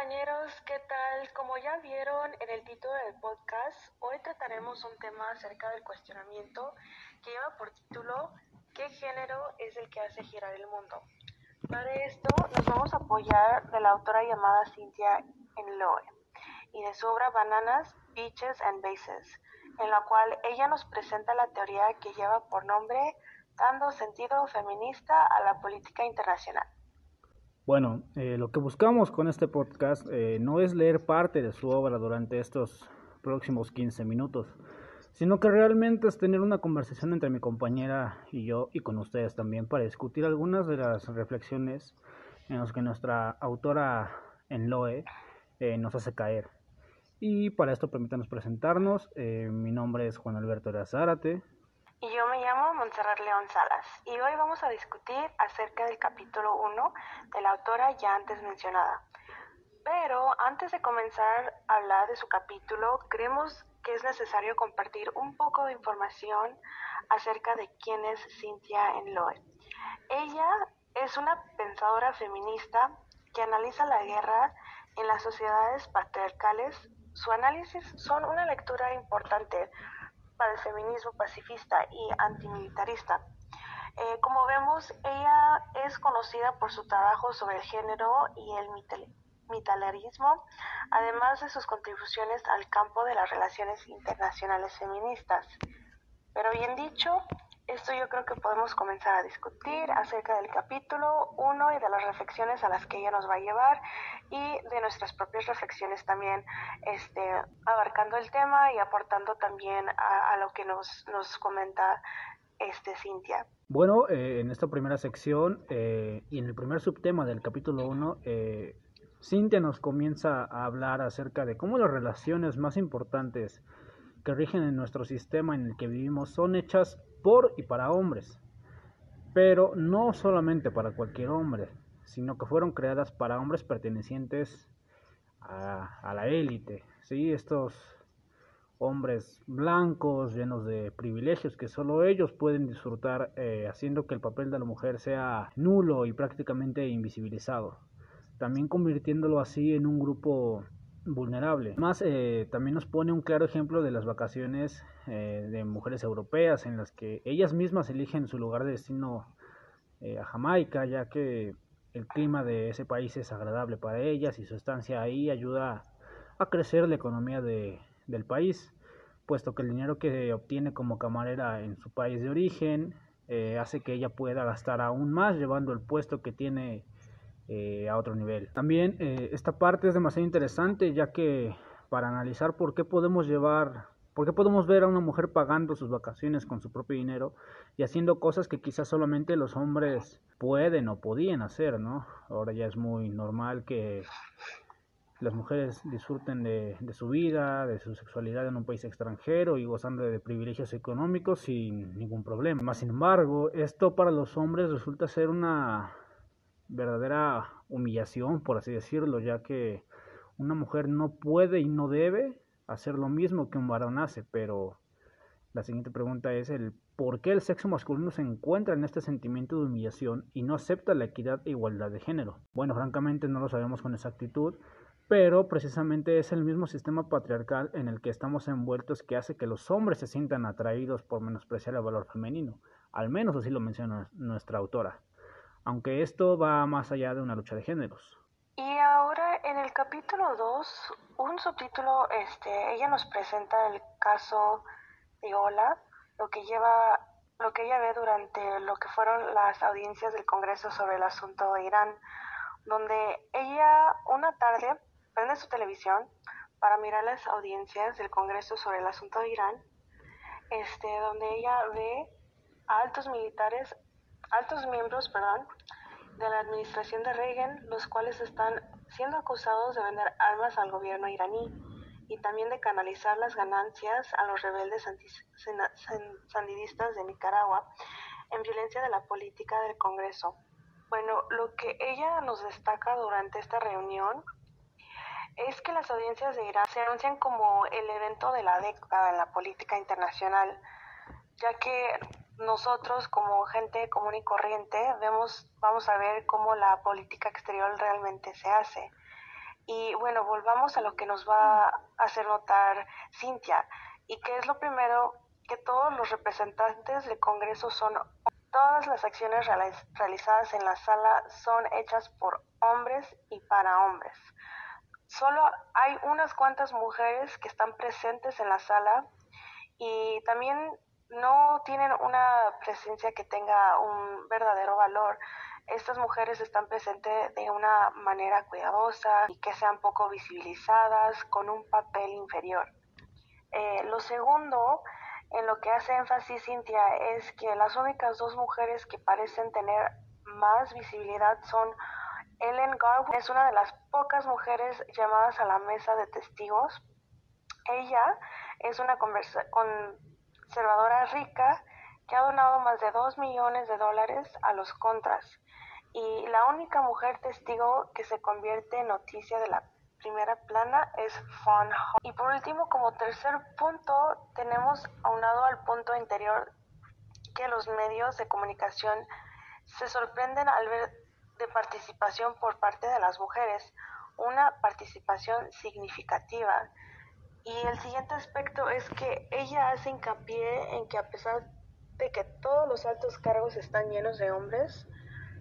compañeros, ¿qué tal? Como ya vieron en el título del podcast, hoy trataremos un tema acerca del cuestionamiento que lleva por título ¿Qué género es el que hace girar el mundo? Para esto nos vamos a apoyar de la autora llamada Cynthia Enloe y de su obra Bananas, Beaches and Bases, en la cual ella nos presenta la teoría que lleva por nombre dando sentido feminista a la política internacional. Bueno, eh, lo que buscamos con este podcast eh, no es leer parte de su obra durante estos próximos 15 minutos, sino que realmente es tener una conversación entre mi compañera y yo y con ustedes también para discutir algunas de las reflexiones en las que nuestra autora en Loe eh, nos hace caer. Y para esto permítanos presentarnos. mi nombre es Juan Alberto Zárate. Y yo Montserrat León Salas y hoy vamos a discutir acerca del capítulo 1 de la autora ya antes mencionada. Pero antes de comenzar a hablar de su capítulo, creemos que es necesario compartir un poco de información acerca de quién es Cynthia Enloe. Ella es una pensadora feminista que analiza la guerra en las sociedades patriarcales. Su análisis son una lectura importante para el feminismo pacifista y antimilitarista. Eh, como vemos, ella es conocida por su trabajo sobre el género y el mitalarismo, además de sus contribuciones al campo de las relaciones internacionales feministas. Pero bien dicho, esto yo creo que podemos comenzar a discutir acerca del capítulo 1 y de las reflexiones a las que ella nos va a llevar y de nuestras propias reflexiones también, este, abarcando el tema y aportando también a, lo que nos, nos comenta este, Cintia. Bueno, eh, en esta primera sección eh, y en el primer subtema del capítulo 1, eh, Cintia nos comienza a hablar acerca de cómo las relaciones más importantes que rigen en nuestro sistema en el que vivimos son hechas por y para hombres, pero no solamente para cualquier hombre, sino que fueron creadas para hombres pertenecientes a, la élite, ¿sí? estos hombres blancos llenos de privilegios que solo ellos pueden disfrutar eh, haciendo que el papel de la mujer sea nulo y prácticamente invisibilizado, también convirtiéndolo así en un grupo vulnerable. Más eh, también nos pone un claro ejemplo de las vacaciones eh, de mujeres europeas en las que ellas mismas eligen su lugar de destino eh, a Jamaica, ya que el clima de ese país es agradable para ellas y su estancia ahí ayuda a crecer la economía de, del país, puesto que el dinero que obtiene como camarera en su país de origen hace que ella pueda gastar aún más llevando el puesto que tiene eh, a otro nivel. También eh, esta parte es demasiado interesante ya que para analizar por qué podemos llevar, por qué podemos ver a una mujer pagando sus vacaciones con su propio dinero y haciendo cosas que quizás solamente los hombres pueden o podían hacer, ¿no? Ahora ya es muy normal que las mujeres disfruten de, de, su vida, de su sexualidad en un país extranjero y gozando de privilegios económicos sin ningún problema. Más sin embargo, esto para los hombres resulta ser una verdadera humillación, por así decirlo, ya que una mujer no puede y no debe hacer lo mismo que un varón hace, pero la siguiente pregunta es el por qué el sexo masculino se encuentra en este sentimiento de humillación y no acepta la equidad e igualdad de género. Bueno, francamente no lo sabemos con exactitud, pero precisamente es el mismo sistema patriarcal en el que estamos envueltos que hace que los hombres se sientan atraídos por menospreciar el valor femenino. Al menos así lo menciona nuestra autora aunque esto va más allá de una lucha de géneros. Y ahora en el capítulo 2, un subtítulo, este, ella nos presenta el caso de Ola, lo que lleva lo que ella ve durante lo que fueron las audiencias del Congreso sobre el asunto de Irán, donde ella una tarde prende su televisión para mirar las audiencias del Congreso sobre el asunto de Irán, este, donde ella ve a altos militares altos miembros perdón, de la administración de Reagan, los cuales están siendo acusados de vender armas al gobierno iraní y también de canalizar las ganancias a los rebeldes sandidistas de Nicaragua en violencia de la política del Congreso. Bueno, lo que ella nos destaca durante esta reunión es que las audiencias de Irán se anuncian como el evento de la década en la política internacional, ya que nosotros como gente común y corriente vemos, vamos a ver cómo la política exterior realmente se hace. Y bueno, volvamos a lo que nos va a hacer notar Cintia, y que es lo primero que todos los representantes del Congreso son Todas las acciones realizadas en la sala son hechas por hombres y para hombres. Solo hay unas cuantas mujeres que están presentes en la sala y también no tienen una presencia que tenga un verdadero valor. Estas mujeres están presentes de una manera cuidadosa y que sean poco visibilizadas con un papel inferior. Eh, lo segundo en lo que hace énfasis Cintia es que las únicas dos mujeres que parecen tener más visibilidad son Ellen Garwood, es una de las pocas mujeres llamadas a la mesa de testigos. Ella es una conservadora rica que ha donado más de 2 millones de dólares a los contras y la única mujer testigo que se convierte en noticia de la primera plana es Fun Y por último, como tercer punto, tenemos aunado al punto interior que los medios de comunicación se sorprenden al ver de participación por parte de las mujeres, una participación significativa. Y el siguiente aspecto es que ella hace hincapié en que a pesar de que todos los altos cargos están llenos de hombres,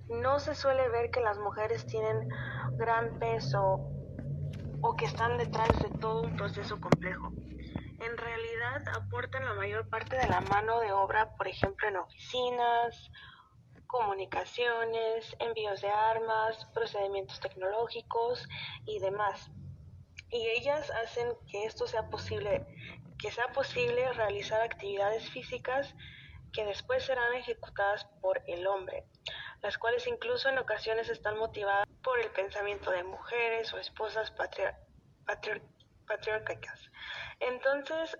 no se suele ver que las mujeres tienen gran peso o que están detrás de todo un proceso complejo. En realidad aportan la mayor parte de la mano de obra, por ejemplo, en oficinas, comunicaciones, envíos de armas, procedimientos tecnológicos y demás. Y ellas hacen que esto sea posible, que sea posible realizar actividades físicas que después serán ejecutadas por el hombre, las cuales incluso en ocasiones están motivadas por el pensamiento de mujeres o esposas patriarcas. Entonces,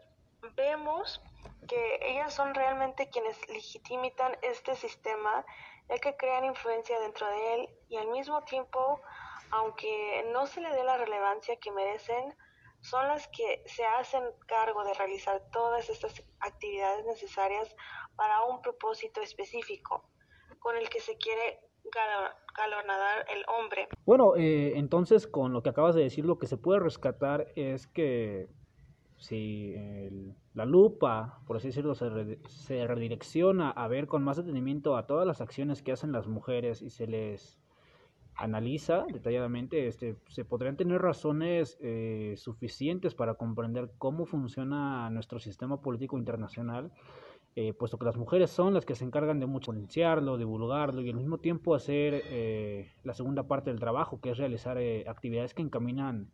vemos que ellas son realmente quienes legitimitan este sistema, ya que crean influencia dentro de él y al mismo tiempo, aunque no se le dé la relevancia que merecen, son las que se hacen cargo de realizar todas estas actividades necesarias para un propósito específico con el que se quiere galonadar el hombre. Bueno, eh, entonces con lo que acabas de decir, lo que se puede rescatar es que si la lupa, por así decirlo, se, se, redirecciona a ver con más detenimiento a todas las acciones que hacen las mujeres y se les analiza detalladamente, este, se podrían tener razones eh, suficientes para comprender cómo funciona nuestro sistema político internacional eh, puesto que las mujeres son las que se encargan de mucho potenciarlo, divulgarlo y al mismo tiempo hacer eh, la segunda parte del trabajo, que es realizar eh, actividades que encaminan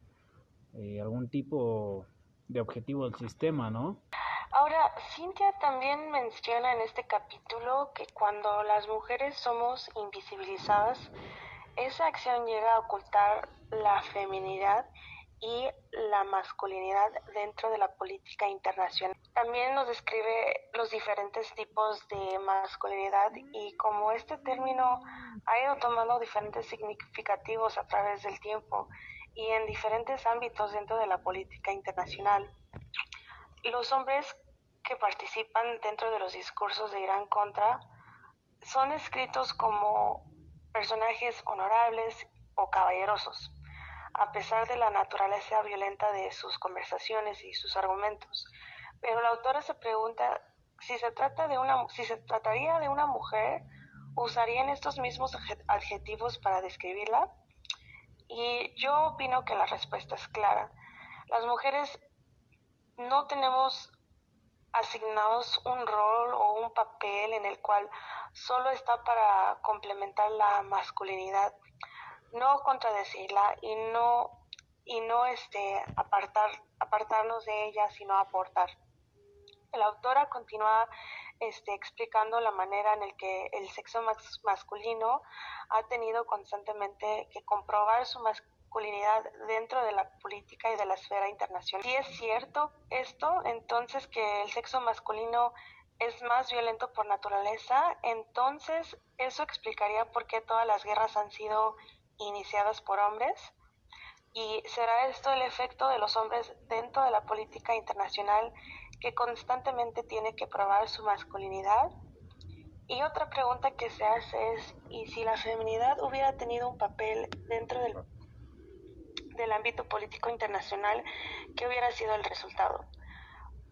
algún tipo de objetivo del sistema, ¿no? Ahora, Cintia también menciona en este capítulo que cuando las mujeres somos invisibilizadas, esa acción llega a ocultar la feminidad y la masculinidad dentro de la política internacional. También nos describe los diferentes tipos de masculinidad y cómo este término ha ido tomando diferentes significativos a través del tiempo y en diferentes ámbitos dentro de la política internacional. Los hombres que participan dentro de los discursos de Irán contra son escritos como personajes honorables o caballerosos a pesar de la naturaleza violenta de sus conversaciones y sus argumentos. Pero la autora se pregunta si se trataría de una mujer, usarían estos mismos adjetivos para describirla? Y yo opino que la respuesta es clara. Las mujeres no tenemos asignados un rol o un papel en el cual solo está para complementar la masculinidad no contradecirla y no y no este apartar apartarnos de ella sino aportar. La autora continúa este, explicando la manera en el que el sexo masculino ha tenido constantemente que comprobar su masculinidad dentro de la política y de la esfera internacional. Si es cierto esto, entonces que el sexo masculino es más violento por naturaleza, entonces eso explicaría por qué todas las guerras han sido iniciadas por hombres y será esto el efecto de los hombres dentro de la política internacional que constantemente tiene que probar su masculinidad. Y otra pregunta que se hace es, ¿y si la feminidad hubiera tenido un papel dentro del, del ámbito político internacional, ¿qué hubiera sido el resultado?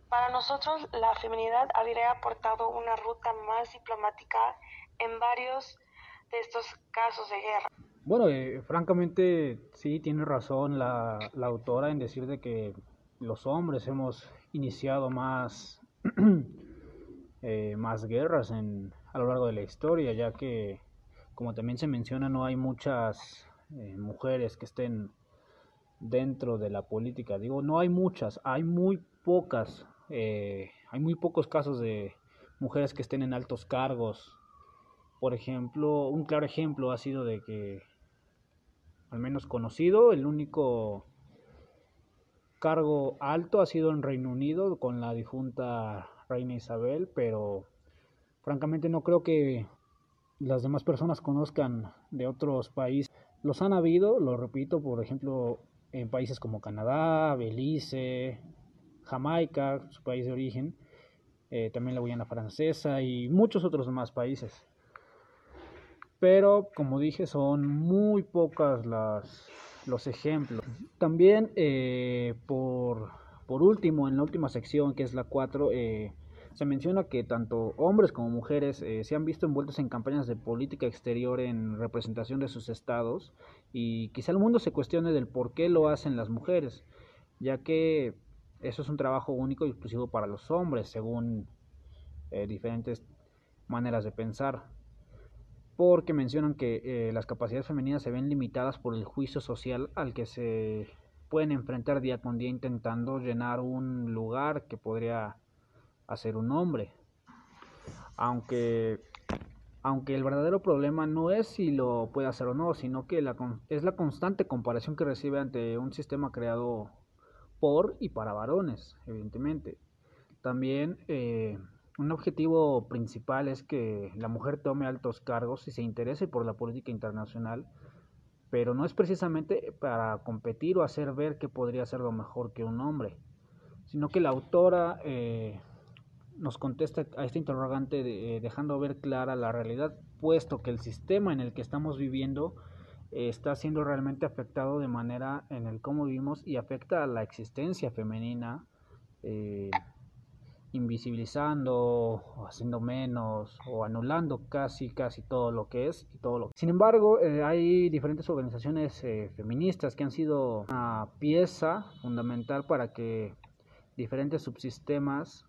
Para nosotros, la feminidad habría aportado una ruta más diplomática en varios de estos casos de guerra. Bueno, eh, francamente sí tiene razón la, autora en decir de que los hombres hemos iniciado más, eh, más guerras en, a lo largo de la historia, ya que, como también se menciona, no hay muchas eh, mujeres que estén dentro de la política. Digo, no hay muchas, hay muy pocas, hay muy pocos casos de mujeres que estén en altos cargos. Por ejemplo, un claro ejemplo ha sido de que al menos conocido. El único cargo alto ha sido en Reino Unido con la difunta Reina Isabel, pero francamente no creo que las demás personas conozcan de otros países. Los han habido, lo repito, por ejemplo, en países como Canadá, Belice, Jamaica, su país de origen, eh, también la Guyana francesa y muchos otros más países pero como dije son muy pocas las, los ejemplos. También eh, por, por, último, en la última sección que es la 4, eh, se menciona que tanto hombres como mujeres eh, se han visto envueltos en campañas de política exterior en representación de sus estados y quizá el mundo se cuestione del por qué lo hacen las mujeres, ya que eso es un trabajo único y exclusivo para los hombres según diferentes maneras de pensar porque mencionan que eh, las capacidades femeninas se ven limitadas por el juicio social al que se pueden enfrentar día con día intentando llenar un lugar que podría hacer un hombre. Aunque, aunque el verdadero problema no es si lo puede hacer o no, sino que la, es la constante comparación que recibe ante un sistema creado por y para varones, evidentemente. También eh, un objetivo principal es que la mujer tome altos cargos y se interese por la política internacional, pero no es precisamente para competir o hacer ver que podría ser lo mejor que un hombre, sino que la autora eh, nos contesta a este interrogante eh, dejando ver clara la realidad, puesto que el sistema en el que estamos viviendo eh, está siendo realmente afectado de manera en el cómo vivimos y afecta a la existencia femenina invisibilizando o haciendo menos o anulando casi casi todo lo que es y todo lo sin embargo eh, hay diferentes organizaciones eh, feministas que han sido una pieza fundamental para que diferentes subsistemas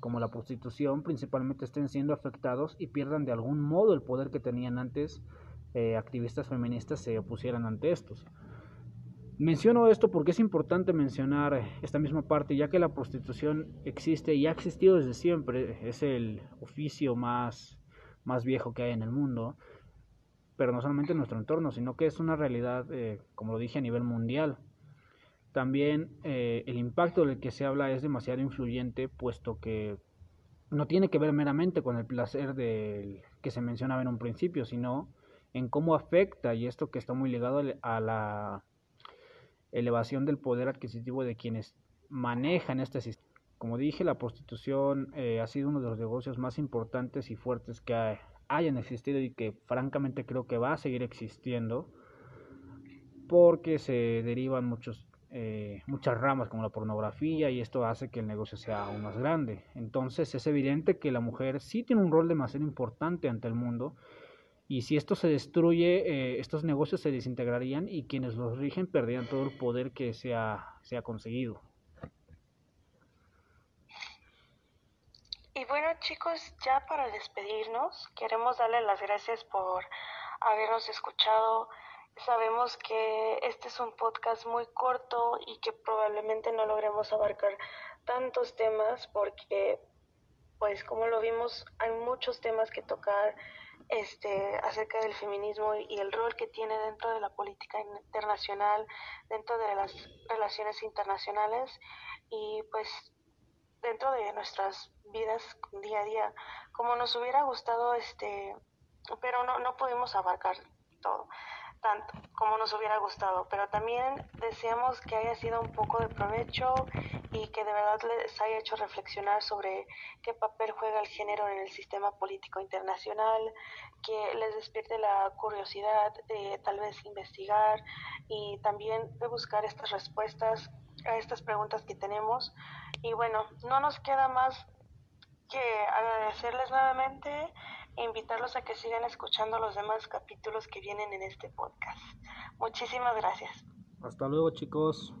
como la prostitución principalmente estén siendo afectados y pierdan de algún modo el poder que tenían antes eh, activistas feministas se opusieran ante estos Menciono esto porque es importante mencionar esta misma parte, ya que la prostitución existe y ha existido desde siempre, es el oficio más, más viejo que hay en el mundo, pero no solamente en nuestro entorno, sino que es una realidad, eh, como lo dije, a nivel mundial. También eh, el impacto del que se habla es demasiado influyente, puesto que no tiene que ver meramente con el placer del que se mencionaba en un principio, sino en cómo afecta, y esto que está muy ligado a la elevación del poder adquisitivo de quienes manejan este sistema. Como dije, la prostitución eh, ha sido uno de los negocios más importantes y fuertes que hayan existido y que francamente creo que va a seguir existiendo porque se derivan muchos, eh, muchas ramas como la pornografía y esto hace que el negocio sea aún más grande. Entonces es evidente que la mujer sí tiene un rol demasiado importante ante el mundo y si esto se destruye, eh, estos negocios se desintegrarían y quienes los rigen perderían todo el poder que se ha, se ha conseguido. Y bueno chicos, ya para despedirnos, queremos darle las gracias por habernos escuchado. Sabemos que este es un podcast muy corto y que probablemente no logremos abarcar tantos temas porque, pues como lo vimos, hay muchos temas que tocar este, acerca del feminismo y el rol que tiene dentro de la política internacional, dentro de las relaciones internacionales y pues dentro de nuestras vidas día a día, como nos hubiera gustado, este, pero no, no pudimos abarcar todo. Tanto como nos hubiera gustado, pero también deseamos que haya sido un poco de provecho y que de verdad les haya hecho reflexionar sobre qué papel juega el género en el sistema político internacional, que les despierte la curiosidad de tal vez investigar y también de buscar estas respuestas a estas preguntas que tenemos. Y bueno, no nos queda más que agradecerles nuevamente e invitarlos a que sigan escuchando los demás capítulos que vienen en este podcast. Muchísimas gracias. Hasta luego chicos.